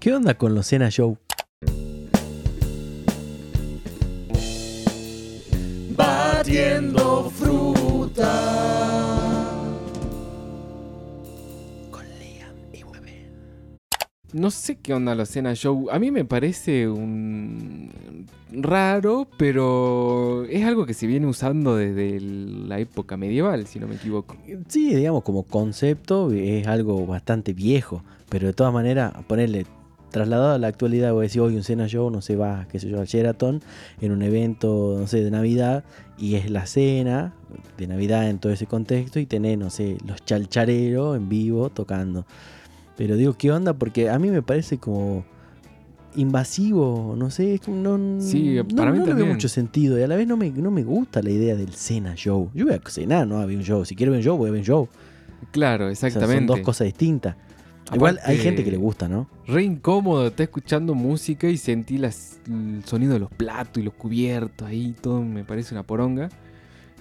¿Qué onda con los Cena Show? Batiendo fruta. Con Liam y. No sé qué onda la cena show. A mí me parece un raro, pero es algo que se viene usando desde la época medieval, si no me equivoco. Sí, digamos, como concepto es algo bastante viejo, pero de todas maneras, ponerle trasladado a la actualidad, voy a decir, hoy un cena show, no se va, qué sé yo, al Sheraton, en un evento, no sé, de Navidad, y es la cena de Navidad en todo ese contexto, y tenés, no sé, los chalchareros en vivo tocando. Pero digo, ¿qué onda? Porque a mí me parece como invasivo, no sé, es como no, Sí, no, para mí no le veo mucho sentido, y a la vez no me, no me gusta la idea del cena show. Yo voy a cenar, no a ver un show. Si quiero ver un show, voy a ver un show. Claro, O sea, exactamente. son dos cosas distintas. Igual hay gente que le gusta, ¿no? Re incómodo, está escuchando música y sentí las- el sonido de los platos y los cubiertos ahí, todo me parece una poronga.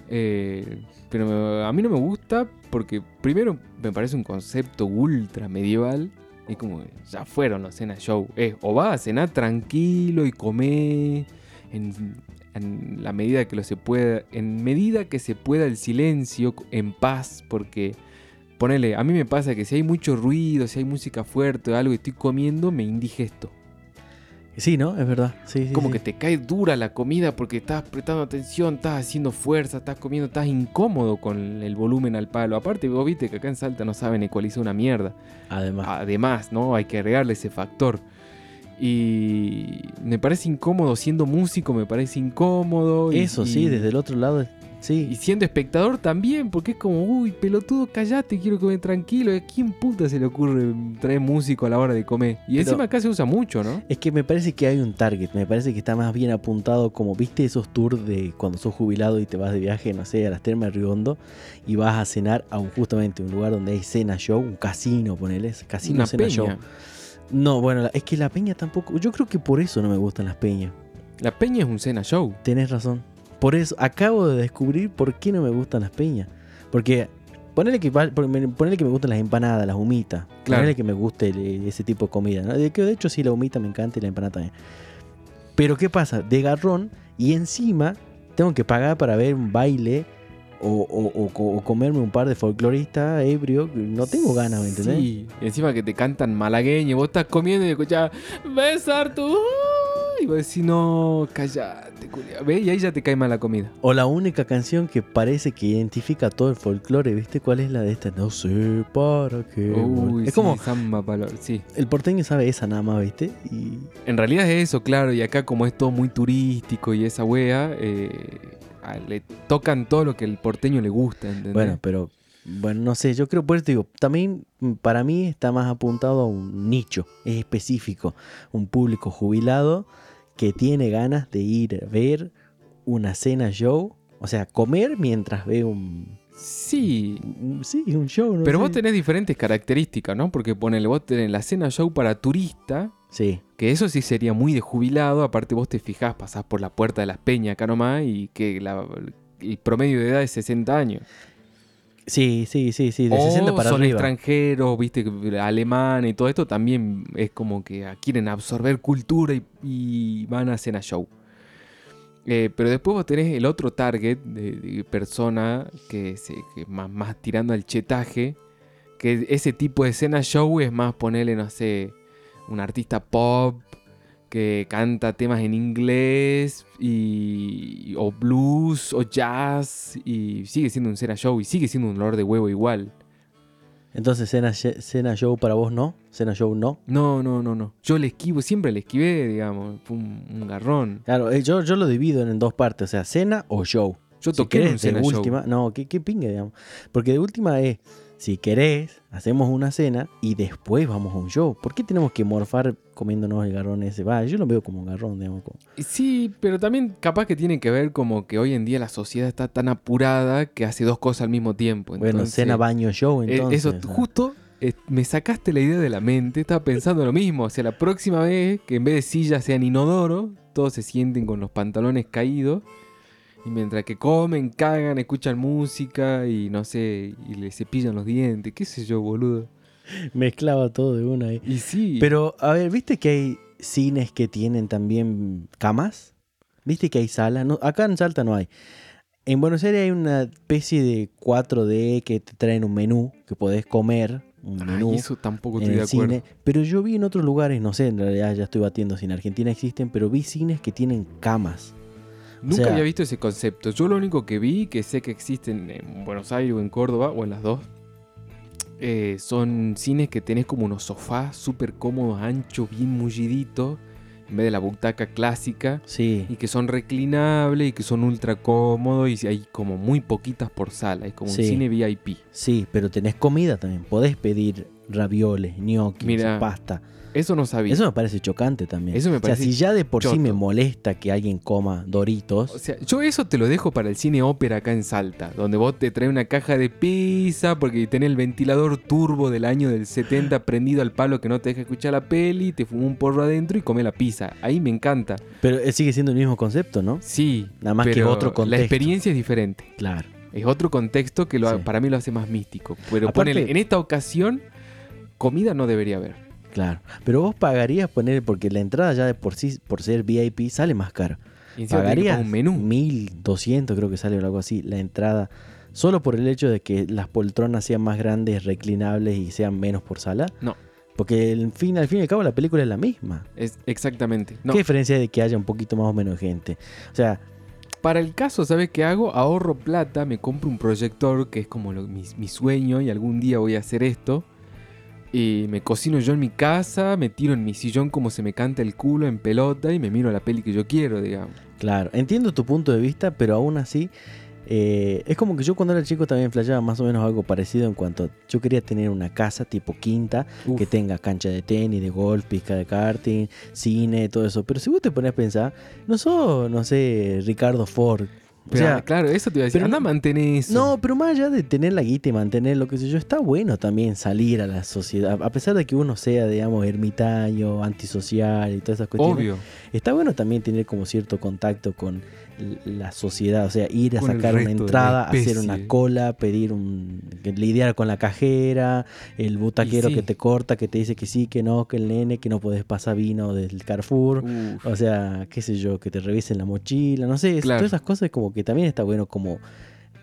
Eh, pero a mí no me gusta porque primero me parece un concepto ultra medieval. Y como ya fueron los cena show. Es o vas a cenar tranquilo y comer en, en la medida que lo se pueda. En medida que se pueda el silencio, en paz, porque ponele, a mí me pasa que si hay mucho ruido, si hay música fuerte o algo y estoy comiendo, me indigesto. Sí, ¿no? Es verdad. Sí, sí, Como sí. que te cae dura la comida porque estás prestando atención, estás haciendo fuerza, estás comiendo, estás incómodo con el volumen al palo. Aparte, vos viste que acá en Salta no saben ecualizar una mierda. Además. Además, ¿no? Hay que agregarle ese factor. Y me parece incómodo siendo músico, me parece incómodo. Eso y- sí, desde el otro lado. Y siendo espectador también, porque es como, uy, pelotudo, callate, quiero comer tranquilo. ¿A quién puta se le ocurre traer músico a la hora de comer? Y Pero- encima acá se usa mucho, ¿no? Es que me parece que hay un target. Me parece que está más bien apuntado como, ¿viste esos tours de cuando sos jubilado y te vas de viaje, no sé, a las termas de Riondo y vas a cenar a un, justamente un lugar donde hay cena show, un casino, ponele. Casino Una cena peña. show. No, bueno, es que la peña tampoco. Yo creo que por eso no me gustan las peñas. La peña es un cena show. Tenés razón. Por eso acabo de descubrir por qué no me gustan las peñas. Porque ponele que, ponele que me gustan las empanadas, las humitas. Claro. Ponele que me guste el- ese tipo de comida. ¿no? De, que de hecho sí, la humita me encanta y la empanada también. Pero ¿qué pasa? De garrón y encima tengo que pagar para ver un baile o, o- o o comerme un par de folcloristas ebrio. No tengo ganas, ¿me entendés? Sí, y encima que te cantan malagueño, vos estás comiendo y escuchás, besar tu... Y vos decís, no, callate, culiao". ¿Ves? Y ahí ya te cae mal la comida. O la única canción que parece que identifica todo el folclore, ¿viste cuál es la de esta? No sé para qué. Uy, es sí, como, samba palo- sí. el porteño sabe esa nada más, ¿viste? Y En realidad es eso, claro, y acá como es todo muy turístico y esa wea, eh, a- le tocan todo lo que el porteño le gusta, ¿entendés? bueno, pero bueno, no sé, yo creo, te digo, también para mí está más apuntado a un nicho, es específico, un público jubilado que tiene ganas de ir a ver una cena show, o sea, comer mientras ve un, Sí, un- sí, un show, ¿no? pero sé. vos tenés diferentes características, ¿no? Porque ponele, vos tenés la cena show para turista, Sí, que eso sí sería muy de jubilado, aparte vos te fijás, pasás por la puerta de las peñas acá nomás y que la- el promedio de edad es 60 años. Sí, sí, sí, sí, de o 60 para son arriba. extranjeros, viste, alemán y todo esto también es como que quieren absorber cultura y, y van a cena show. Eh, pero después vos tenés el otro target de, de persona que, se, que más, más tirando al chetaje, que ese tipo de cena show es más ponerle, no sé, un artista pop que canta temas en inglés y, o blues o jazz y sigue siendo un cena show y sigue siendo un olor de huevo igual. Entonces, cena, cena show para vos no, cena show no. No, no, no, no. Yo le esquivo, siempre le esquivé, digamos. Fue un, un garrón. Claro, eh, yo, yo lo divido en dos partes, o sea, cena o show. Yo Si toqué en un cena show. no, qué, qué pinga, digamos. Porque de última es, si querés, hacemos una cena y después vamos a un show. ¿Por qué tenemos que morfar comiéndonos el garrón ese? Va, yo lo veo como un garrón, digamos. como- Sí, pero también capaz que tiene que ver como que hoy en día la sociedad está tan apurada que hace dos cosas al mismo tiempo. Bueno, cena, baño, show, eh, entonces. Eso, ¿no? justo eh, me sacaste la idea de la mente. Estaba pensando lo mismo. O sea, la próxima vez que en vez de sillas sean inodoro, todos se sienten con los pantalones caídos. Y mientras que comen, cagan, escuchan música y no sé, y le cepillan los dientes, qué sé yo, boludo. Mezclaba todo de una ahí. Y sí. Pero, a ver, ¿viste que hay cines que tienen también camas? ¿Viste que hay salas? No, acá en Salta no hay. En Buenos Aires hay una especie de 4D que te traen un menú que podés comer, un Ay, menú eso tampoco en estoy de acuerdo. cine. Pero yo vi en otros lugares, no sé, en realidad ya estoy batiendo si en Argentina existen, pero vi cines que tienen camas. Nunca sea- había visto ese concepto. Yo lo único que vi, que sé que existen en Buenos Aires o en Córdoba, o en las dos, eh, son cines que tenés como unos sofás súper cómodos, anchos, bien mulliditos, en vez de la butaca clásica, Sí, y que son reclinables y que son ultra cómodos y hay como muy poquitas por sala. Es como Sí. un cine VIP. sí, pero tenés comida también. Podés pedir ravioles, gnocchi, Mira, pasta. Eso no sabía. Eso me parece chocante también. Eso me parece O sea, si ya de por sí me molesta que alguien coma Doritos, O sea, yo eso te lo dejo para el cine ópera acá en Salta, donde vos te traes una caja de pizza porque tenés el ventilador turbo del año del 70 prendido al palo que no te deja escuchar la peli, te fuma un porro adentro y come la pizza. Ahí me encanta. pero eh, sigue siendo el mismo concepto, ¿no? Sí, Nada más que otro La contexto. experiencia es diferente. Claro. Es otro contexto que lo, Sí. para mí lo hace más místico. Pero Aparte- ponele, en esta ocasión, comida no debería haber. Claro. Pero vos pagarías poner, porque la entrada ya de por sí, por ser VIP, sale más caro. Y Pagarías pagar un menú. 1200, creo que sale o algo así, la entrada, solo por el hecho de que las poltronas sean más grandes, reclinables y sean menos por sala. No. Porque el fin, al fin y al cabo la película es la misma. Es exactamente. No, ¿Qué diferencia de que haya un poquito más o menos gente? O sea, Para el caso, ¿sabes qué hago? Ahorro plata, me compro un proyector, que es como lo- mi, mi sueño, y algún día voy a hacer esto. Y me cocino yo en mi casa, me tiro en mi sillón como se me canta el culo en pelota y me miro la peli que yo quiero, digamos. Claro, entiendo tu punto de vista, pero aún así eh, es como que yo cuando era chico también flasheaba más o menos algo parecido en cuanto a- yo quería tener una casa tipo quinta Uf, que tenga cancha de tenis, de golf, pista de karting, cine, todo eso. Pero si vos te pones a pensar, no sos, no sé, Ricardo Ford. O pero, sea, claro, eso te iba a decir. pero Anda, mantén eso. no, pero más allá de tener la guita y mantener lo que sé yo, está bueno también salir a la sociedad. A pesar de que uno sea, digamos, ermitaño, antisocial y todas esas cuestiones. Obvio. Está bueno también tener como cierto contacto con la sociedad, o sea, ir a sacar una entrada, hacer una cola, pedir un... lidiar con la cajera, el butaquero sí. que te corta, que te dice que sí, que no, que el nene, que no podés pasar vino del Carrefour. Uf. O sea, qué sé yo, que te revisen la mochila, no sé, Claro. todas esas cosas como que también está bueno como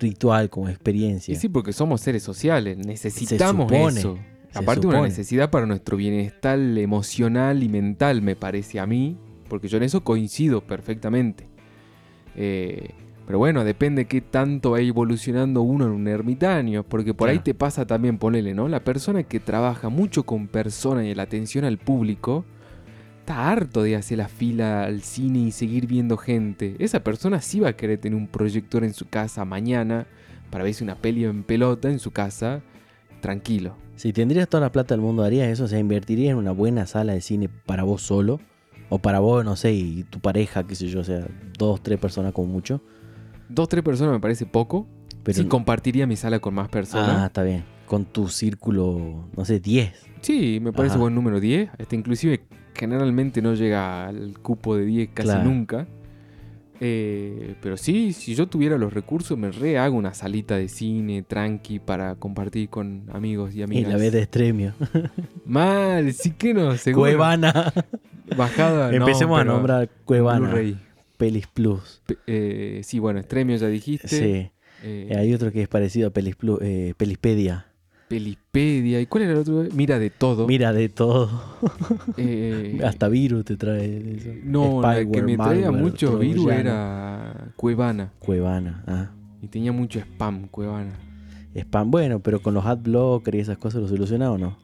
ritual, como experiencia. Y sí, porque somos seres sociales, necesitamos supone, eso. se Aparte una supone. necesidad para nuestro bienestar emocional y mental, me parece a mí, porque yo en eso coincido perfectamente. Eh, pero bueno, depende qué tanto va evolucionando uno en un ermitaño, porque por ahí te pasa también, ponele, ¿no? La persona que trabaja mucho con personas y la atención al público, está harto de hacer la fila al cine y seguir viendo gente. Esa persona sí va a querer tener un proyector en su casa mañana para verse una peli en pelota en su casa, tranquilo. Si tendrías toda la plata del mundo, ¿harías eso? O sea, ¿invertirías en una buena sala de cine para vos solo? O para vos, no sé, y tu pareja, qué sé yo, o sea, dos, tres personas como mucho. Dos, tres personas me parece poco. Pero sí, compartiría mi sala con más Ah, personas. está bien. Con tu círculo, no sé, 10. Sí, me parece Ajá. buen número 10. Este, inclusive generalmente no llega al cupo de 10 casi Claro. nunca. Eh, pero sí, si yo tuviera los recursos, me re hago una salita de cine tranqui para compartir con amigos y Y amigas. la vez de extremio. Mal, sí que no, seguro. Cuevana. Bajada. no, Empecemos a nombrar Cuevana. Pelis Plus. Eh, sí, bueno, Estremio ya dijiste. Sí. Eh, Eh, Hay otro que es parecido a Pelis Plus, eh, Pelispedia. Pelipedia. ¿Y cuál era el otro? Mira de todo. Mira de todo. Eh, Hasta virus te trae eso. No, la que Spyware, me traía malware, mucho virus era Cuevana. Cuevana. Ah. Y tenía mucho spam, Cuevana. Spam. Bueno, pero con los adblocker y esas cosas lo soluciona o no?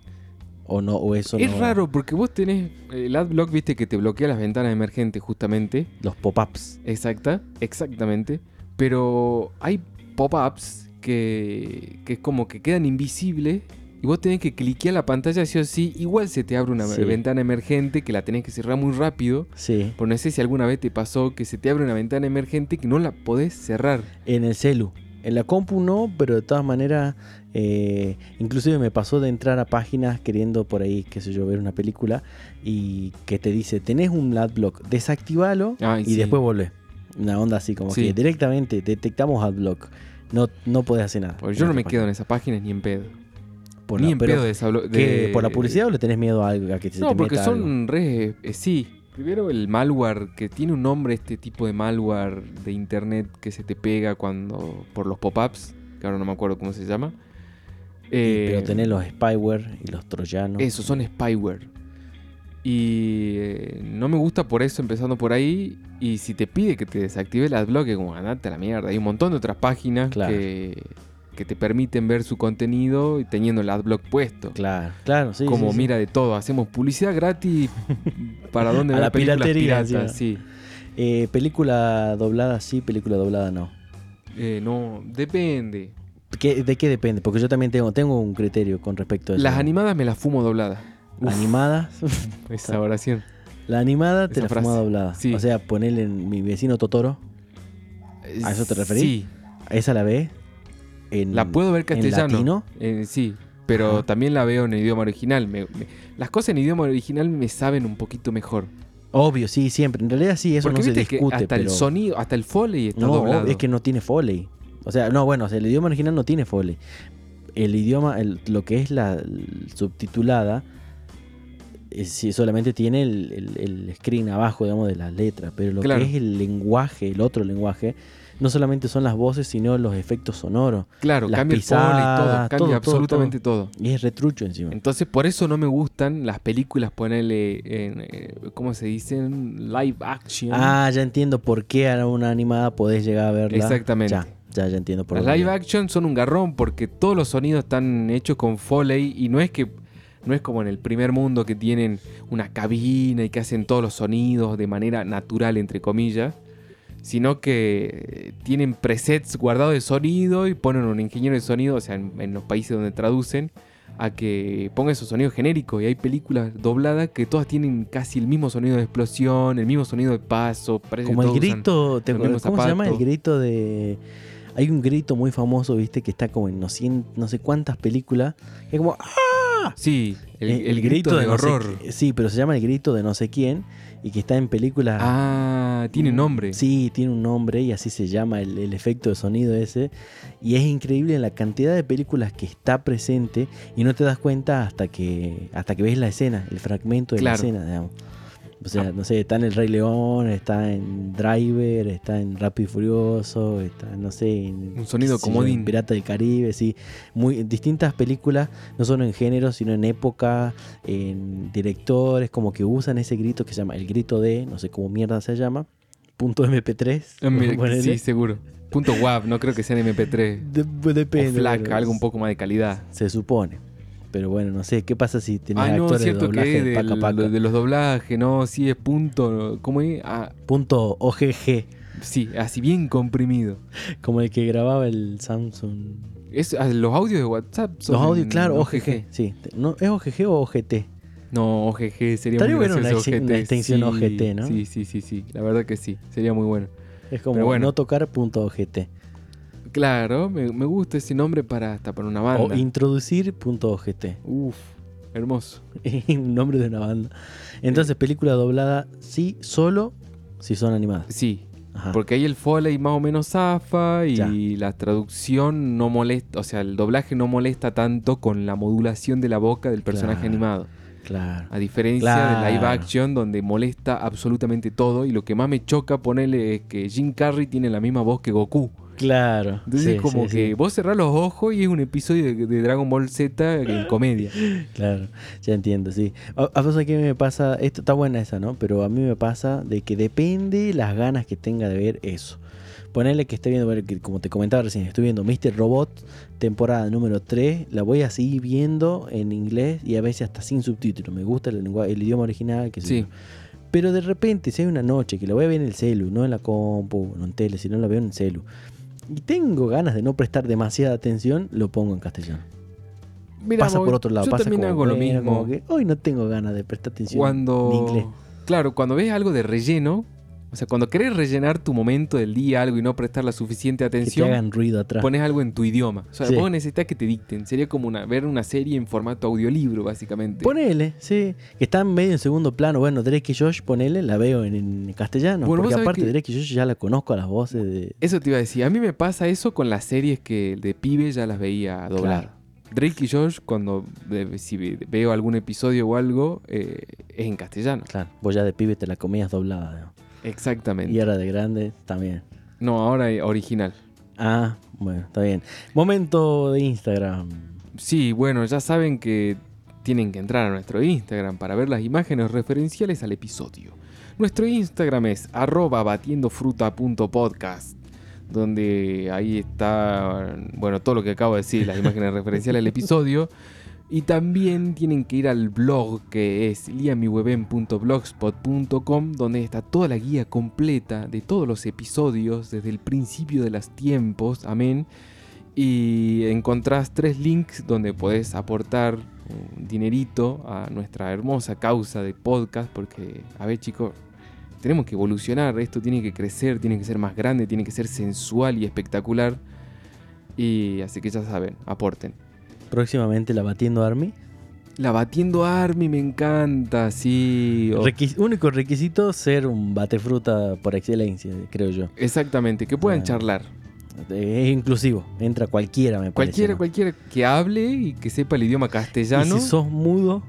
O no, o eso es no- raro porque vos tenés el adblock, viste, que te bloquea las ventanas emergentes justamente. Los pop-ups. Exacta, exactamente. Pero hay pop-ups que, que es como que quedan invisibles y vos tenés que cliquear la pantalla sí o sí. Igual se te abre una Sí. ventana emergente que la tenés que cerrar muy rápido. Sí. Pero no sé si alguna vez te pasó que se te abre una ventana emergente que no la podés cerrar. En el celu. En la compu no, pero de todas maneras, eh, inclusive me pasó de entrar a páginas queriendo por ahí, qué sé yo, ver una película y que te dice, tenés un adblock, desactivalo Ay, y sí. después volvé. Una onda así, como Sí. que directamente detectamos adblock. No, no podés hacer nada. Porque yo no me quedo en esas páginas ni en pedo. por Ni la, en pedo desablo- que de- ¿Por la publicidad o le tenés miedo a, algo, a que se No, te porque meta son algo? re... eh, sí. Primero el malware, que tiene un nombre este tipo de malware de internet que se te pega cuando... por los pop-ups, que ahora no me acuerdo cómo se llama. Y- Eh, pero tenés los spyware y los troyanos. Eso, son spyware. Y eh, no me gusta por eso, empezando por ahí. Y si te pide que te desactive el adblock, es como andate a la mierda. Hay un montón de otras páginas Claro. que, que te permiten ver su contenido y teniendo el adblock puesto. Claro, claro, sí. como sí, sí. mira de todo, hacemos publicidad gratis para dónde A ver la películas piratería, piratas, sí. Eh, película doblada sí, película doblada no. Eh, no, depende. ¿Qué- ¿De qué depende? Porque yo también tengo, tengo un criterio con respecto a eso. Las animadas me las fumo dobladas. Animadas, esa oración. la animada te Esa la frase. fumás doblada. Sí. O sea, ponele en mi vecino Totoro, ¿A eso te referís? Sí, esa la ve en la puedo ver en castellano. latino. Eh, sí, pero Ajá. también la veo en idioma original. Me- me- las cosas en idioma original me saben un poquito mejor. Obvio, sí, siempre. En realidad sí, eso Porque no se que discute, hasta el sonido, hasta el foley está no, doblado. es que no tiene foley. O sea, no, bueno, o sea, el idioma original no tiene foley. El idioma, el- lo que es la subtitulada, eh, sí, solamente tiene el, el- el screen abajo, digamos, de las letras. Pero lo Claro. que es el lenguaje, el otro lenguaje, no solamente son las voces, sino los efectos sonoros. claro, las cambia el todo, cambia todo, absolutamente todo. Y es retrucho encima. Entonces, por eso no me gustan las películas, ponerle en, eh, ¿cómo se dicen? Live action. Ah, ya entiendo por qué a una animada podés llegar a verla. Exactamente. Ya, ya, ya entiendo por Las live action son un garrón porque todos los sonidos están hechos con Foley y no es que no es como en el primer mundo que tienen una cabina y que hacen todos los sonidos de manera natural entre comillas, sino que tienen presets guardados de sonido y ponen un ingeniero de sonido, o sea, en, en los países donde traducen a que ponga esos sonidos genéricos. Y hay películas dobladas que todas tienen casi el mismo sonido de explosión, el mismo sonido de paso, Como el grito, ¿te ¿cómo se llama? El grito de... Hay un grito muy famoso, viste, que está como en no, cien- no sé cuántas películas. Es como... ¡Ah! Sí, el, Eh, el grito, de no sé horror. sí, pero se llama el grito de no sé quién y que está en películas... Ah, tiene nombre. Sí, tiene un nombre y así se llama el, el efecto de sonido ese. Y es increíble la cantidad de películas que está presente y no te das cuenta hasta que hasta que ves la escena, el fragmento de Claro. la escena, digamos. O sea, no sé, está en El Rey León, está en Driver, está en Rápido y Furioso, está, no sé, en, Un sonido yo, comodín. Pirata del Caribe, sí. Muy, distintas películas, no solo en género, sino en época, en directores, como que usan ese grito que se llama el grito de, no sé cómo mierda se llama, punto MP3. Ah, mira, ponele. sí, seguro. Punto WAV, no creo que sea en MP3. De- pues depende. o FLAC, algo un poco más de calidad. Se supone. Pero bueno, no sé, ¿qué pasa si tenés Ah, no, es actores de cierto doblaje que de paca? de los doblajes, no, sí es punto, ¿cómo es? Ah, Punto OGG, sí, así bien comprimido. como el que grababa el Samsung. Es, ah, los audios de WhatsApp son Los audios, claro, OGG. Sí, ¿no? ¿es OGG o OGT? No, OGG sería Estaría muy bueno una ex- una OGT, extensión sí, OGT, ¿no? Sí, sí, sí, sí, la verdad que sí, sería muy bueno. Es como bueno. no tocar punto OGT. Claro, me, me gusta ese nombre para hasta para una O banda. introducir punto OGT. Uf, hermoso. un nombre de una banda. Entonces, película doblada, sí, solo si son animadas. Sí, Ajá. Porque ahí el foley más o menos zafa y Ya. la traducción no molesta, o sea, el doblaje no molesta tanto con la modulación de la boca del personaje Claro. animado. Claro. A diferencia de live Claro. action donde molesta absolutamente todo y lo que más me choca ponerle es que Jim Carrey tiene la misma voz que Goku. Claro. Entonces sí, como sí, que sí. vos cerrás los ojos y es un episodio de, de Dragon Ball Z en comedia. Claro, ya entiendo, sí. A, a veces que me pasa, esto está buena esa, ¿no? Pero a mí me pasa de que depende las ganas que tenga de ver eso. Ponerle que esté viendo, como te comentaba recién, estoy viendo Mr. Robot, temporada número 3, la voy a seguir viendo en inglés y a veces hasta sin subtítulos. Me gusta el, lengua- el idioma original, que Sí. Pero de repente, si hay una noche que la voy a ver en el celu, no en la compu, no en tele, sino la veo en el celu, y tengo ganas de no prestar demasiada atención, lo pongo en castellano pasa por otro lado. Yo pasa también como, hago lo mismo. como que hoy no tengo ganas de prestar atención cuando en inglés. claro cuando ves algo de relleno o sea cuando querés rellenar tu momento del día algo y no prestar la suficiente Que te atención hagan ruido atrás. pones algo en tu idioma o sea Sí. vos necesitas que te dicten sería como una ver una serie en formato audiolibro básicamente Ponele, sí. Que está medio en segundo plano. Bueno, Drake y Josh, ponele, la veo en, en castellano. Bueno, porque aparte, que- Drake y Josh ya la conozco a las voces de. eso te iba a decir a mí me pasa eso con las series que de pibe ya las veía dobladas Drake y Josh, cuando si ve- veo algún episodio o algo, eh, es en castellano. Claro, vos ya de pibe te la comías doblada. digamos. Exactamente. Y ahora de grande también. No, ahora original. Ah, bueno, está bien. Momento de Instagram. Sí, bueno, ya saben que tienen que entrar a nuestro Instagram para ver las imágenes referenciales al episodio. Nuestro Instagram es arroba batiendofruta.podcast, donde ahí está, bueno, todo lo que acabo de decir, las imágenes referenciales al episodio. Y también tienen que ir al blog que es liamiweben.blogspot.com, donde está toda la guía completa de todos los episodios desde el principio de los tiempos. Amén y encontrás tres links donde podés aportar un dinerito a nuestra hermosa causa de podcast porque, a ver chicos, tenemos que evolucionar, esto tiene que crecer, tiene que ser más grande, tiene que ser sensual y espectacular. Y así que ya saben, aporten. Próximamente la Batiendo Army. La Batiendo Army me encanta, sí. Requis- único requisito, ser un batefruta por excelencia, creo yo. exactamente, que puedan Ah, charlar. Es inclusivo, entra cualquiera, me parece. Cualquiera, ¿no? cualquiera que hable y que sepa el idioma Y castellano. si sos mudo,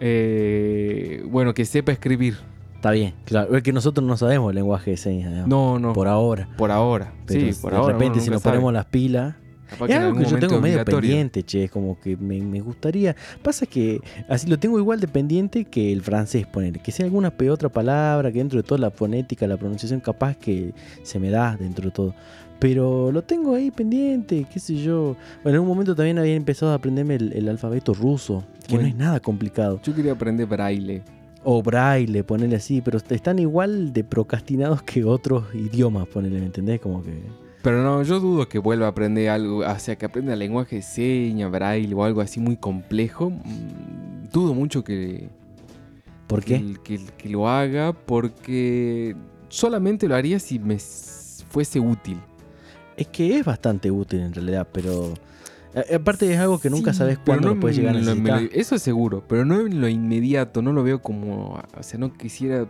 eh, bueno, que sepa escribir. está bien. Claro, es que nosotros no sabemos el lenguaje de señas, digamos, No, no. por ahora. Por ahora. Pero sí, por de ahora. repente, uno si nos sabe. ponemos las pilas. Es algo que yo tengo medio pendiente, che, es como que me, me gustaría. Pasa que así lo tengo igual de pendiente que el francés, poner. Que sea alguna pe- otra palabra, que dentro de toda la fonética, la pronunciación, capaz que se me da dentro de todo. Pero lo tengo ahí pendiente, qué sé yo. Bueno, en un momento también había empezado a aprenderme el, el alfabeto ruso, que Bueno. no es nada complicado. Yo quería aprender braille. O braille, ponerle así, pero están igual de procrastinados que otros idiomas, ponerle, ¿me entendés? Como que... Pero no, yo dudo que vuelva a aprender algo, o sea, que aprenda lenguaje de señas, braille o algo así muy complejo. Mm, Dudo mucho que, ¿Por qué? que, que- que lo haga porque solamente lo haría si me fuese útil. Es que es bastante útil en realidad, pero... a- Aparte es algo que nunca Sí, sabes cuándo no lo puedes llegar a necesitar. lo- eso es seguro, pero no en lo inmediato, no lo veo como, o sea, no quisiera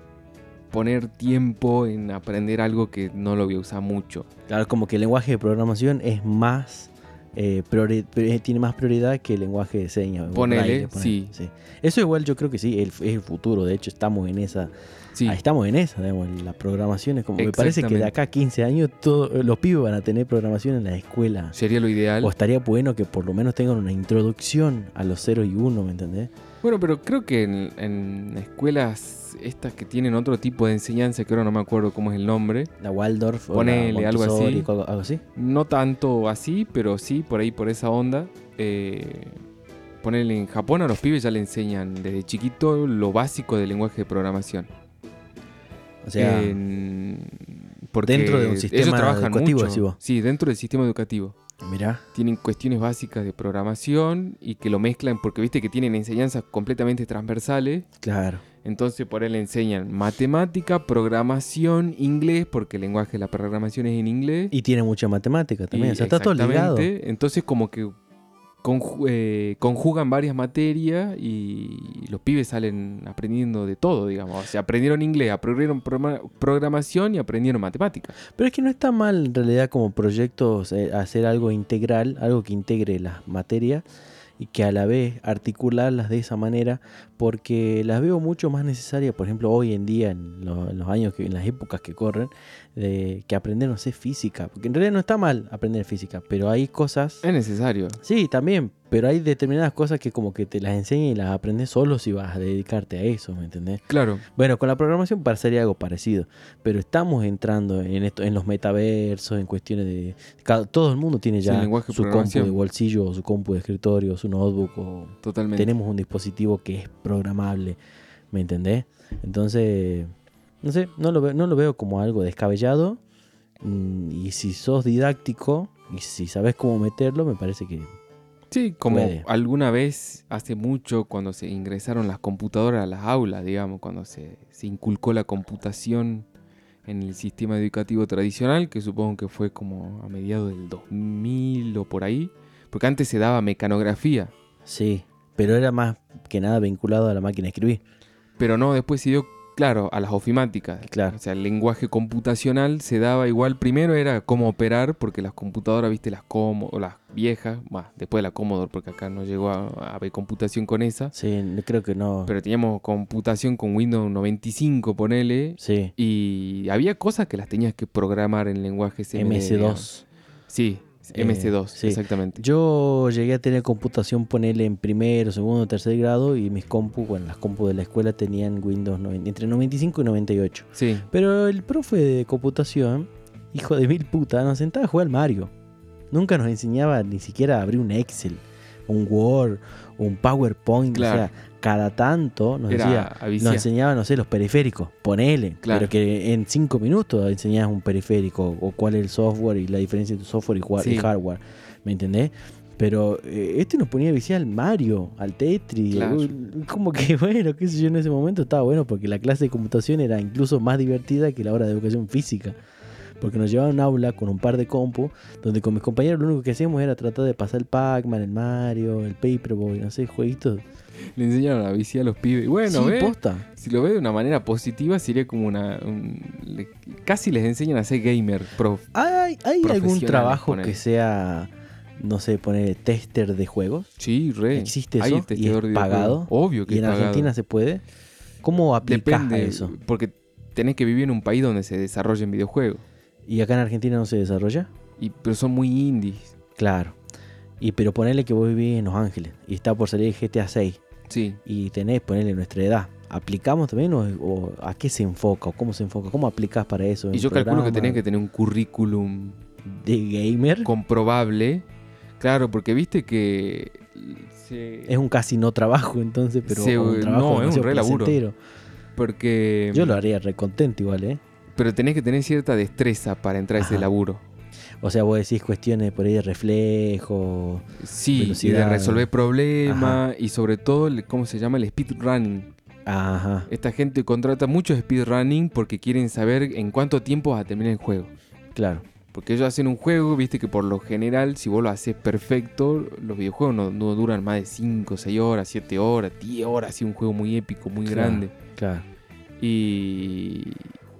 poner tiempo en aprender algo que no lo voy a usar mucho. Claro, como que el lenguaje de programación es más... eh, priori- pri- tiene más prioridad que el lenguaje de señas. Ponele, braille, ponele, sí. Eso igual yo creo que sí, el- es el futuro. De hecho, estamos en esa... Sí, ah, estamos en esa, digamos, en la programación. Es como, me parece que de acá a 15 años todo- los pibes van a tener programación en la escuela. sería lo ideal. O estaría bueno que por lo menos tengan una introducción a los 0 y 1, ¿me entendés? Bueno, pero creo que en, en escuelas estas que tienen otro tipo de enseñanza, que ahora no me acuerdo cómo es el nombre, La Waldorf o Ponele, la algo así. Algo, algo así. no tanto así, pero sí por ahí, por esa onda. Eh, ponerle en Japón a los pibes ya le enseñan desde chiquito lo básico del lenguaje de programación. O sea, En- porque dentro de un ellos sistema trabajan educativo, mucho. Sí, dentro del sistema educativo. Mirá. Tienen cuestiones básicas de programación y que lo mezclan porque viste que tienen enseñanzas completamente transversales. Claro. Entonces por él le enseñan matemática, programación, inglés, porque el lenguaje de la programación es en inglés. Y tiene mucha matemática también. Y o sea, está todo ligado. exactamente, Entonces como que conju- eh, conjugan varias materias y los pibes salen aprendiendo de todo, digamos. O sea, aprendieron inglés, aprendieron programa- programación y aprendieron matemática. Pero es que no está mal en realidad como proyectos eh, hacer algo integral, algo que integre las materias y que a la vez articularlas de esa manera, porque las veo mucho más necesarias, por ejemplo, hoy en día, en, lo- en los años, que, en las épocas que corren, de, que aprender, no sé, física. Porque en realidad no está mal aprender física, pero hay cosas... Es necesario. Sí, también, pero hay determinadas cosas que como que te las enseñan y las aprendes solo si vas a dedicarte a eso, ¿me entendés? Claro. Bueno, con la programación pasaría algo parecido, pero estamos entrando en esto, en los metaversos, en cuestiones de cada- todo el mundo tiene Sí, ya de su compu de bolsillo, o su compu de escritorio, o su notebook, o Totalmente. tenemos un dispositivo que es programable, ¿me entendés? Entonces, no sé, no lo veo, no lo veo como algo descabellado. mm, Y si sos didáctico y si sabes cómo meterlo, me parece que Sí, como Puede. alguna vez hace mucho cuando se ingresaron las computadoras a las aulas, digamos, cuando se, se inculcó la computación en el sistema educativo tradicional, que supongo que fue como a mediados del 2000 o por ahí, porque antes se daba mecanografía, sí, pero era más que nada vinculado a la máquina de escribir. pero no, después se dio claro, a las ofimáticas. Claro. O sea, el lenguaje computacional se daba igual. Primero era cómo operar, porque las computadoras, viste, las como, o las viejas, más después de la Commodore, porque acá no llegó a, a haber computación con esa. Sí, creo que no. Pero teníamos computación con Windows 95, ponele. sí, Y había cosas que las tenías que programar en lenguaje CMD, digamos. MS2. Sí, Eh, MS2, sí. exactamente. Yo llegué a tener computación, ponerle en primero, segundo, tercer grado y mis compu, bueno, las compu de la escuela tenían Windows 90 entre 95 y 98. Sí, Pero el profe de computación, hijo de mil putas, nos sentaba a jugar al Mario. Nunca nos enseñaba ni siquiera a abrir un Excel, un Word, un PowerPoint. Claro. O sea, cada tanto nos decía, nos enseñaba, no sé, los periféricos, ponele. Claro. Pero que en cinco minutos enseñabas un periférico o cuál es el software y la diferencia entre software y, Sí. hardware. ¿Me entendés? Pero eh, este nos ponía a viciar al Mario, al Tetris. Claro. Como que bueno, qué sé yo, en ese momento estaba bueno porque la clase de computación era incluso más divertida que la hora de educación física. Porque nos llevaban a un aula con un par de compu, donde con mis compañeros lo único que hacíamos era tratar de pasar el Pac-Man, el Mario, el Paperboy, no sé, jueguitos. Le enseñaron a viciar a los pibes. Bueno, sí, posta. Si lo ves de una manera positiva, sería como una. un- le- casi les enseñan a ser gamer pro. ¿Hay, hay algún trabajo que sea, no sé, poner tester de juegos? Sí, re. ¿Existe Hay eso? ¿Y es pagado? Obvio que ¿Y es en pagado. Argentina se puede? ¿Cómo aplicás Depende. a eso? Porque tenés que vivir en un país donde se desarrollen videojuegos. ¿Y acá en Argentina no se desarrolla? Y, pero son muy indies. Claro. Y pero ponele que vos vivís en Los Ángeles y está por salir GTA 6 Sí. y tenés, ponele nuestra edad. ¿Aplicamos también o, o a qué se enfoca o cómo se enfoca? ¿Cómo aplicás para eso? Y yo calculo que programa tenés que tener un currículum ¿De gamer? comprobable. Claro, porque viste que. se- Es un casi no trabajo entonces, pero Se- un trabajo no, es un re laburo. Porque. Yo lo haría recontento igual, ¿eh? Pero tenés que tener cierta destreza para entrar a ese laburo. O sea, vos decís cuestiones por ahí de reflejo. Sí, y de resolver problemas y sobre todo, ¿cómo se llama? El speedrunning. Ajá. Esta gente contrata mucho speedrunning porque quieren saber en cuánto tiempo vas a terminar el juego. Claro. Porque ellos hacen un juego, viste que por lo general, si vos lo haces perfecto, los videojuegos no, no duran más de 5, 6 horas, 7 horas, 10 horas, así un juego muy épico, muy Claro. grande. Claro. Y,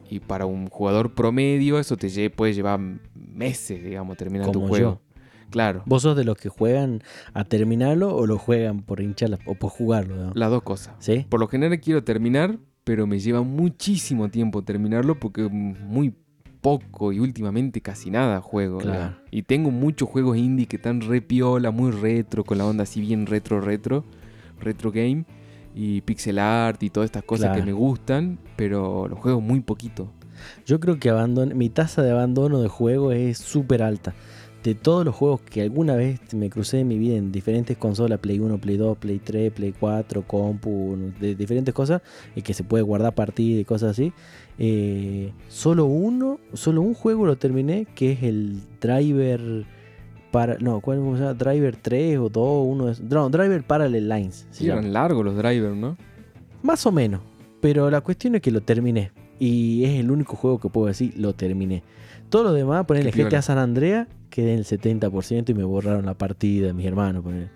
y para un jugador promedio eso te puede llevar meses, digamos, terminar tu Como juego. Claro, ¿Vos sos de los que juegan a terminarlo o lo juegan por hincharla o por jugarlo? ¿no? las dos cosas. ¿Sí? Por lo general quiero terminar, pero me lleva muchísimo tiempo terminarlo porque muy poco y últimamente casi nada juego. Claro. Y tengo muchos juegos indie que están re piola, muy retro, con la onda así bien retro, retro, retro game y pixel art y todas estas cosas Claro. que me gustan, pero los juego muy poquito. Yo creo que abandon- mi tasa de abandono de juego es súper alta. De todos los juegos que alguna vez me crucé en mi vida en diferentes consolas, Play 1, Play 2, Play 3, Play 4, compu, de diferentes cosas, y que se puede guardar partida y cosas así, eh, solo uno, solo un juego lo terminé, que es el Driver para, no, ¿cuál cómo se llama? Driver 3 o 2, uno de esos. No, Driver Parallel Lines. se Sí, llama. eran largos los drivers, ¿no? Más o menos. Pero la cuestión es que lo terminé. Y es el único juego que puedo decir, lo terminé. Todo lo demás, ponerle Qué GTA piola. San Andrea, quedé en el 70% y me borraron la partida, mis hermanos. ponele.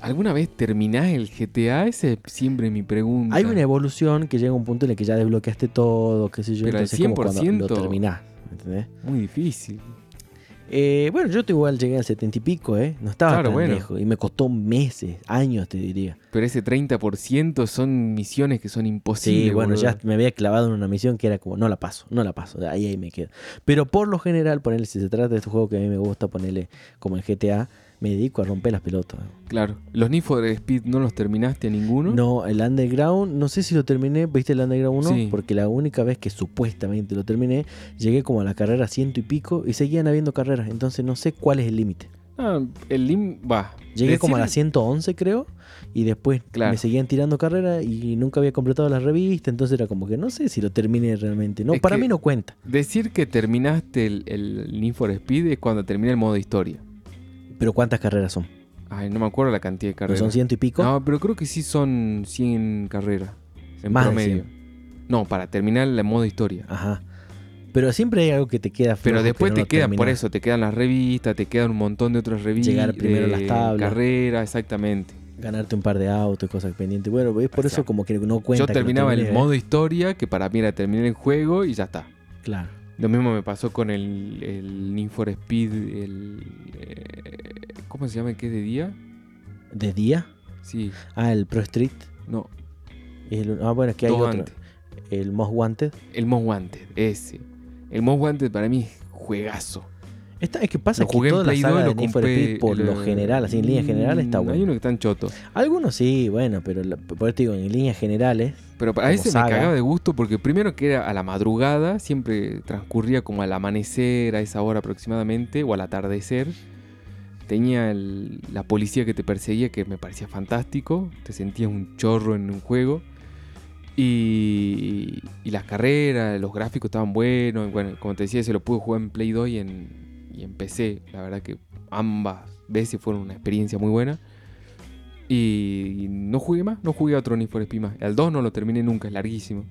¿Alguna vez terminás el GTA? Esa es siempre mi pregunta. Hay una evolución que llega a un punto en el que ya desbloqueaste todo, qué sé yo. Pero al entonces como cuando 100%. lo terminás. ¿entendés? Muy difícil. Eh, bueno, yo igual llegué al 70 y pico, ¿eh? No estaba Claro, tan bueno. lejos. Y me costó meses, años, te diría. Pero ese 30% son misiones que son imposibles. Sí, bueno, boludo. ya me había clavado en una misión que era como, no la paso, no la paso, ahí, ahí me quedo. Pero por lo general, ponerle, si se trata de este juego que a mí me gusta ponerle como el GTA, me dedico a romper las pelotas. Claro. ¿Los Need for Speed no los terminaste a ninguno? No, el Underground, no sé si lo terminé, ¿viste el Underground 1? Sí. Porque la única vez que supuestamente lo terminé, llegué como a la carrera ciento y pico y seguían habiendo carreras, entonces no sé cuál es el límite. Ah, el Lim... Va. Llegué como a la Decir- 111 creo y después Claro. me seguían tirando carreras y nunca había completado la revista, entonces era como que no sé si lo terminé realmente. No, Es para mí no cuenta. Decir que terminaste el, el Need for Speed es cuando termina el modo historia. Pero ¿cuántas carreras son? Ay, no me acuerdo la cantidad de ¿No carreras. son ciento y pico? No, pero creo que sí son 100 carreras. En Más de promedio. No, para terminar el modo historia. Ajá. Pero siempre hay algo que te queda Pero después que no te lo quedan, por eso, te quedan las revistas, te quedan un montón de otras revistas. Llegar primero a las tablas. Carreras, exactamente. Ganarte un par de autos, cosas pendientes. Bueno, es por eso como que no cuenta. Yo terminaba el terminé, ¿eh? modo historia, que para mí era terminar el juego y ya está. Claro. Lo mismo me pasó con el, el Need for Speed, el... eh, ¿Cómo se llama? ¿Qué es de día? ¿De día? Sí, Ah, el Pro Street. no, El- ah, bueno, es que hay dos otro. antes. El Most Wanted. El Most Wanted, ese. El Most Wanted para mí es juegazo. Es que pasa Lo que jugué en toda la Play saga 2 y de Need for. Speed, por lo general, así en línea general, está Mm, bueno. Hay uno que están chotos. Algunos sí, bueno, pero la- por eso te digo, en líneas generales, Pero a saga. me cagaba de gusto porque primero que era a la madrugada, siempre transcurría como al amanecer, a esa hora aproximadamente, o al atardecer. Tenía el- la policía que te perseguía, que me parecía fantástico. Te sentías un chorro en un juego. Y, y las carreras, los gráficos estaban buenos. Bueno, como te decía, se lo pude jugar en Play 2 y en, y PC. La verdad que ambas veces fueron una experiencia muy buena. Y no jugué más, no jugué a otro Need for Speed más. Al 2 no lo terminé nunca, es larguísimo.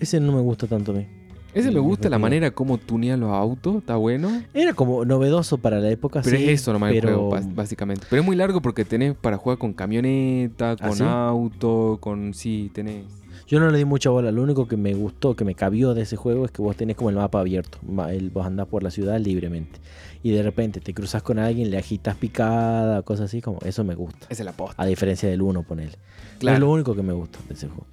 ese no me gusta tanto a mí. Ese me gusta, la manera como tunean los autos, está bueno. Era como novedoso para la época, Pero sí, es eso nomás pero el juego, básicamente. Pero es muy largo porque tenés para jugar con camioneta, ¿Ah, con sí? auto, con... Sí, tenés... Yo no le di mucha bola. Lo único que me gustó, que me cabió de ese juego es que vos tenés como el mapa abierto. El- vos andás por la ciudad libremente. Y de repente te cruzas con alguien, le agitas picada, cosas así, como eso me gusta. Esa es la posta. A diferencia del 1, ponele. Es Claro. lo único que me gusta de ese juego.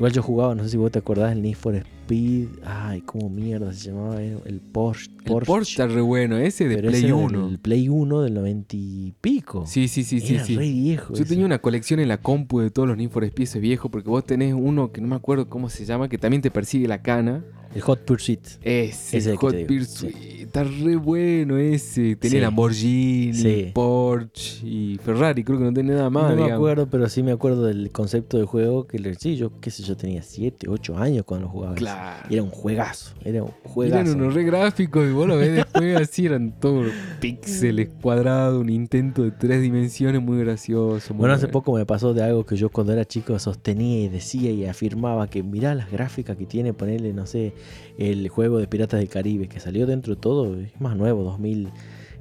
Igual yo jugaba, no sé si vos te acordás, el Need for Speed. Ay, cómo mierda se llamaba. Era El Porsche. El Porsche está re bueno, ese de pero Play ese era 1. El Play 1 del 90 y pico. Sí, sí, sí, sí. Era sí. re viejo. Yo ese. tenía una colección en la compu de todos los Need for Speed ese viejo, porque vos tenés uno que no me acuerdo cómo se llama, que también te persigue la cana. El Hot Pursuit. Ese, Ese el Hot Pursuit, está re bueno ese. Tenía Sí. Lamborghini, Sí. Porsche y Ferrari, creo que no tenía nada más. no me acuerdo, pero sí me acuerdo del concepto del juego. Que le- sí, yo qué sé, yo tenía 7, 8 años cuando lo jugaba. Claro. Y era un juegazo. Era un juegazo. Eran unos re gráficos y vos lo ves después así, eran todos píxeles cuadrados, un intento de tres dimensiones muy gracioso. muy Bueno, hace poco me pasó de algo que yo cuando era chico sostenía y decía y afirmaba que mirá las gráficas que tiene ponerle, no sé, el juego de Piratas del Caribe, que salió dentro de todo, es más nuevo, 2000,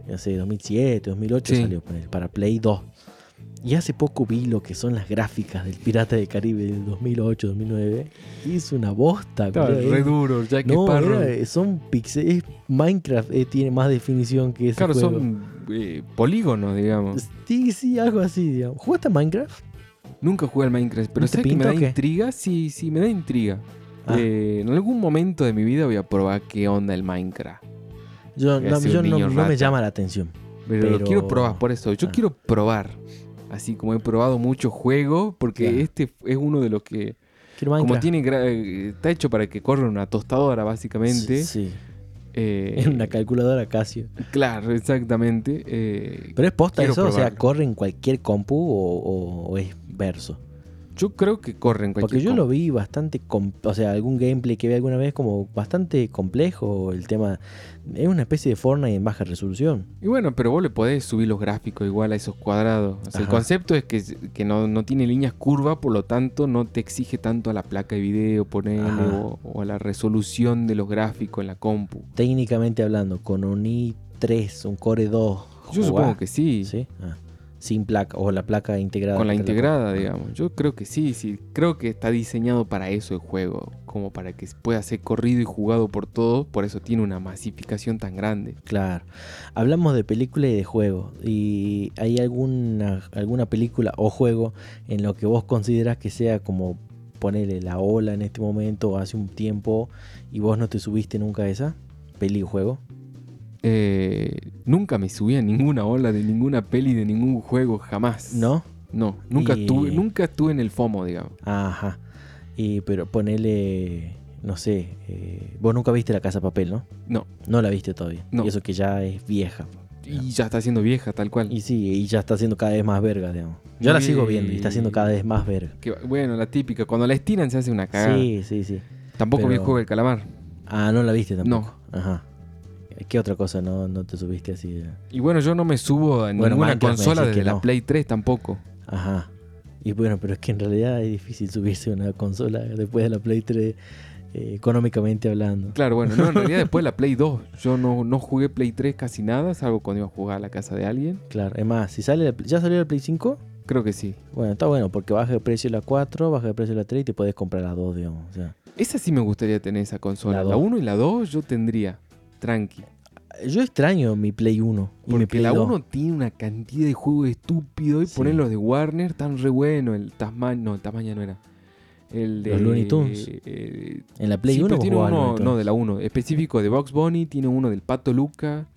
no sé, 2007, 2008 Sí. salió para Play 2. Y hace poco vi lo que son las gráficas del Pirata del Caribe del 2008, 2009. Y es una bosta. Estaba boludo, re es- duro, Jack no, era- son pixeles. Minecraft eh, tiene más definición que ese Claro, juego. son eh, polígonos, digamos. Sí, sí, algo así, digamos. ¿Jugaste a Minecraft? Nunca jugué al Minecraft, pero ¿No te ¿sabes que me da intriga? Sí, sí, me da intriga. Ah. Eh, en algún momento de mi vida voy a probar qué onda el Minecraft. Yo, no, yo no, me llama la atención. Pero, lo Pero- quiero probar por eso. Yo Ah. quiero probar. Así como he probado muchos juegos, porque Claro. este es uno de los que, como tiene eh, está hecho para que corra una tostadora, básicamente. Sí, sí. Eh, Es una calculadora Casio. Claro, exactamente. eh, Pero es posta eso, o sea, corre en cualquier compu o, o- o es verso. Yo creo que corre en cualquier Porque yo lo vi bastante, o sea, algún gameplay que vi alguna vez como bastante complejo. El tema es una especie de Fortnite en baja resolución. Y bueno, pero vos le podés subir los gráficos igual a esos cuadrados. O sea, el concepto es que, que no, no tiene líneas curvas, por lo tanto no te exige tanto a la placa de video, o, o a la resolución de los gráficos en la compu. Técnicamente hablando, con un i3, un Core 2. Yo supongo que sí. Sí. Ah, sin placa, o la placa integrada. Con la integrada, digamos. Yo creo que sí, sí. Creo que está diseñado para eso el juego. Como para que pueda ser corrido y jugado por todos. Por eso tiene una masificación tan grande. Claro. Hablamos de película y de juego. ¿Y hay alguna, alguna película o juego en lo que vos consideras que sea como ponerle la ola en este momento o hace un tiempo y vos no te subiste nunca a esa? ¿Peli o juego? Eh, nunca me subí a ninguna ola de ninguna peli, de ningún juego, jamás. ¿No? No, nunca, Y- tuve, nunca estuve en el FOMO, digamos. Ajá. Y pero ponele, no sé, eh, vos nunca viste La Casa Papel, ¿no? No. No la viste todavía. No. Y eso que ya es vieja. Y ya está siendo vieja, tal cual. Y sí, y ya está siendo cada vez más verga, digamos. Yo la sigo viendo y está siendo cada vez más verga. Que, bueno, la típica. Cuando la estiran se hace una cagada. Sí, sí, sí. Tampoco vi el pero- juego del calamar. Ah, no la viste tampoco. Ajá. ¿Qué otra cosa no, no te subiste así? Y bueno, yo no me subo a Bueno, ninguna Minecraft consola decís que desde la no. Play 3 tampoco. Ajá. Y bueno, pero es que en realidad es difícil subirse a una consola después de la Play 3, eh, económicamente hablando. Claro, bueno, no, en realidad después de la Play 2. Yo no, no jugué Play 3 casi nada, salvo cuando iba a jugar a la casa de alguien. Claro, es más, si sale la- ¿ya salió la Play 5? creo que sí. Bueno, está bueno porque baja de precio la 4, baja de precio la 3 y te puedes comprar la 2, digamos. O sea, Esa sí me gustaría tener esa consola. La La dos. 1 y la 2 yo tendría. Tranqui. yo extraño mi Play 1 y mi Porque Play la 2. 1 tiene una cantidad de juegos estúpidos y Sí. ponen los de Warner tan re bueno. El Tasmania, no, el Tasmania no era. El de. Los Looney Tunes. eh, En la Play sí, 1 pero vos tiene uno, no, de la 1, específico de Box Bunny, tiene uno del Pato Luca,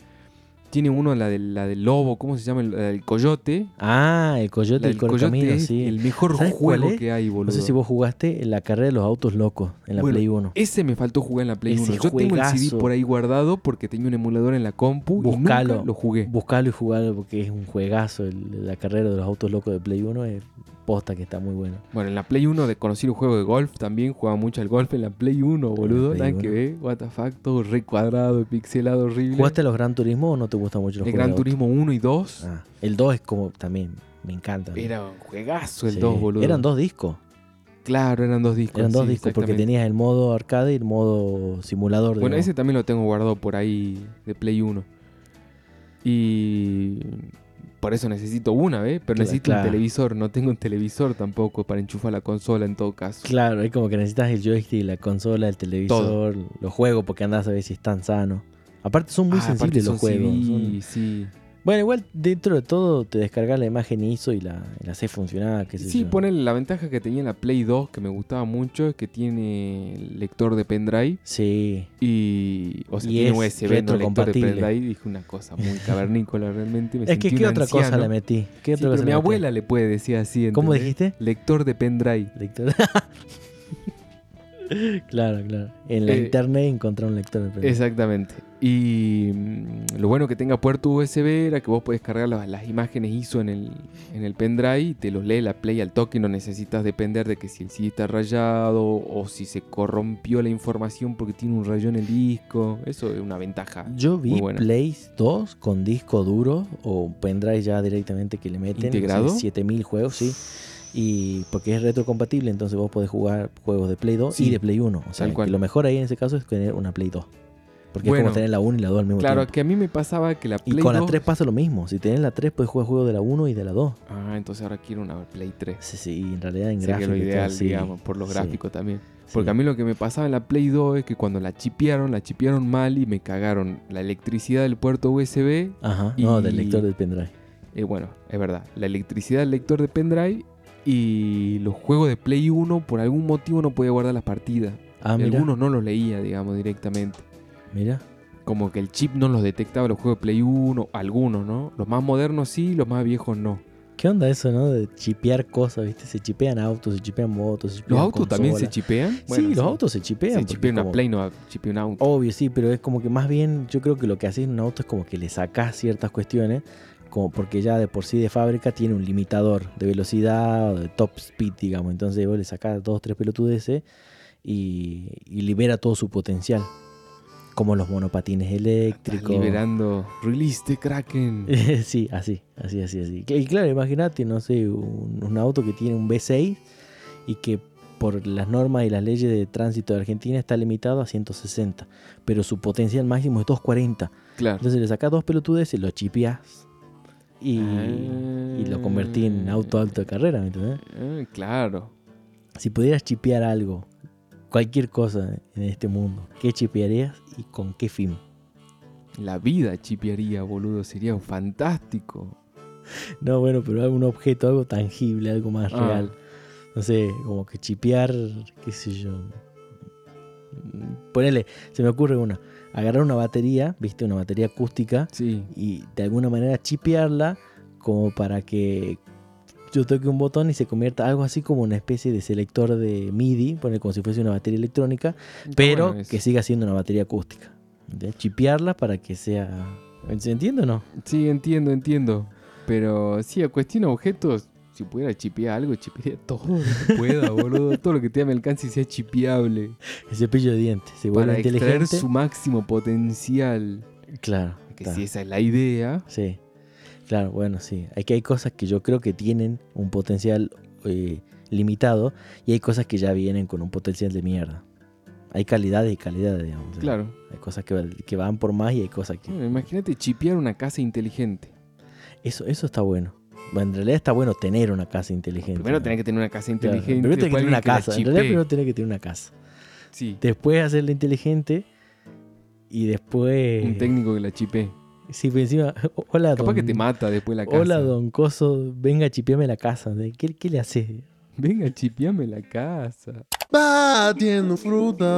tiene uno la del, la del lobo, ¿cómo se llama? El, del coyote. Ah, el Coyote y el coyote es sí. el mejor ¿Sabes cuál juego es? que hay, boludo. No sé si vos jugaste en la carrera de los autos locos en la Bueno, Play 1. Ese me faltó jugar en la Play Ese 1. Yo tengo el CD por ahí guardado porque tenía un emulador en la compu y Buscalo. nunca lo jugué. Buscalo y jugalo porque es un juegazo. el- la carrera de los autos locos de Play 1 es posta que está muy bueno. Bueno, en la Play 1 de conocí un juego de golf también, jugaba mucho al golf en la Play 1, boludo. Nada que 1. ver, what the fuck, todo re cuadrado, pixelado, horrible. ¿Jugaste a los Gran Turismo o no te gustan mucho los el juegos Gran de auto? Turismo 1 y 2. Ah, el 2 es como también, me encanta. Era un juegazo el Sí. 2, boludo. Eran dos discos. Claro, eran dos discos. Eran dos sí, discos porque tenías el modo arcade y el modo simulador. Bueno, digamos. ese también lo tengo guardado por ahí de Play 1. Y por eso necesito una, ¿ves? Pero necesito claro. un televisor. No tengo un televisor tampoco para enchufar la consola en todo caso. Claro, es como que necesitas el joystick, la consola, el televisor, los juegos, porque andás a ver si están sanos. Aparte son muy Ah, sensibles los son juegos. Son- sí. Bueno, igual dentro de todo te descargas la imagen ISO y la, y la haces funcionar, qué sé Sí, yo. pone la ventaja que tenía la Play 2 que me gustaba mucho es que tiene lector de pendrive Sí, y o sea, Y tiene es USB, no lector de pendrive, dije una cosa muy cavernícola realmente, me es que sentí ¿qué un otra cosa le metí? ¿Qué Sí, otra cosa pero le mi metí? abuela le puede decir así, ¿Cómo ¿entendés? dijiste? Lector de pendrive. Lector. claro, claro. En la Eh, internet encontrar un lector de pendrive. Exactamente. Y mm, lo bueno que tenga puerto USB era que vos podés cargar las, las imágenes ISO en el, en el pendrive y te los lee la Play al toque. No necesitas depender de que si el CD está rayado o si se corrompió la información porque tiene un rayo en el disco. Eso es una ventaja. Yo vi. Play 2 con disco duro o pendrive ya directamente que le meten. ¿Integrado? no sé, 7000 juegos, sí. Y porque es retrocompatible, entonces vos podés jugar juegos de Play 2 Sí, y de Play 1. O sea, tal cual. que lo mejor ahí en ese caso es tener una Play 2. Porque es Bueno, como tener la 1 y la 2 al mismo Claro, tiempo. que a mí me pasaba que la Y Play con la 2 3 pasa lo mismo. Si tenés la 3, puedes jugar juegos de la 1 y de la 2. Ah, entonces ahora quiero una Play 3. Sí, sí, en realidad en gráfico lo y todo, ideal, sí, digamos, por los sí, gráficos también. Porque a mí lo que me pasaba en la Play 2 es que cuando la chipearon, la chipearon mal y me cagaron la electricidad del puerto USB. Ajá, no, del y- lector del pendrive. Eh, bueno, es verdad, la electricidad del lector de pendrive y los juegos de Play 1 por algún motivo no podía guardar las partidas. Ah, algunos no los leía, digamos, directamente. mira. Como que el chip no los detectaba los juegos de Play 1, algunos, ¿no? Los más modernos sí, los más viejos no. ¿Qué onda eso, no? De chipear cosas, ¿viste? Se chipean autos, se chipean motos, se ¿Los chipean autos también se chipean? sí, los autos se chipean. Se porque chipea es una Play, no chipea un auto. Obvio, sí, pero es como que más bien yo creo que lo que haces en un auto es como que le sacás ciertas cuestiones, como porque ya de por sí de fábrica tiene un limitador de velocidad o de top speed, digamos. Entonces vos le sacás dos, tres pelotudeces y, y libera todo su potencial. Como los monopatines Estás eléctricos. liberando release de Kraken. sí, así, así, así, así. Y claro, imagínate, no sé, un, un auto que tiene un V6 y que por las normas y las leyes de tránsito de Argentina está limitado a 160, pero su potencial máximo es 240. Claro. Entonces le sacás dos pelotudes, lo chipeás y, y lo convertí en auto alto de carrera, ¿me entendés? Ah, claro. Si pudieras chipear algo, cualquier cosa en este mundo, ¿qué chipearías y con qué fin? La vida chipearía, boludo. Sería fantástico. No, bueno, pero algún objeto, algo tangible, algo más Ah. real. No sé, como que chipear, qué sé yo. Ponele, se me ocurre una. Agarrar una batería, viste, una batería acústica, Sí. y de alguna manera chipearla como para que yo toque un botón y se convierta algo así como una especie de selector de MIDI, poner como si fuese una batería electrónica, pero Bueno, es- que siga siendo una batería acústica. Chipearla para que sea... ¿Se entiende o no? Sí, entiendo, entiendo. Pero sí, a cuestión de objetos, si pudiera chipear algo, chipearía todo lo que pueda, boludo. Todo lo que tenga mi alcance y sea chipeable. El cepillo de dientes se vuelve Para extraer su máximo potencial. Claro. Que si esa es la idea. Sí, claro, bueno, sí. Hay que hay cosas que yo creo que tienen un potencial eh, limitado y hay cosas que ya vienen con un potencial de mierda. Hay calidades y calidades, digamos. Claro. Hay cosas que, que van por más y hay cosas que... Bueno, imagínate chipear una casa inteligente. Eso, eso está bueno. Bueno, en realidad está bueno tener una casa inteligente. Primero ¿no? tenés que tener una casa Claro, inteligente. Primero tenés que tener una casa. En realidad primero tenés que tener una casa. Sí, Después hacerla inteligente. Y después. un técnico que la chipee. Sí, pero encima. Hola, Capaz don. que te mata después la casa. Hola, don Coso. Venga, chipeame la casa. ¿De ¿Qué, qué le haces? Venga, chipeame la casa. Batiendo fruta.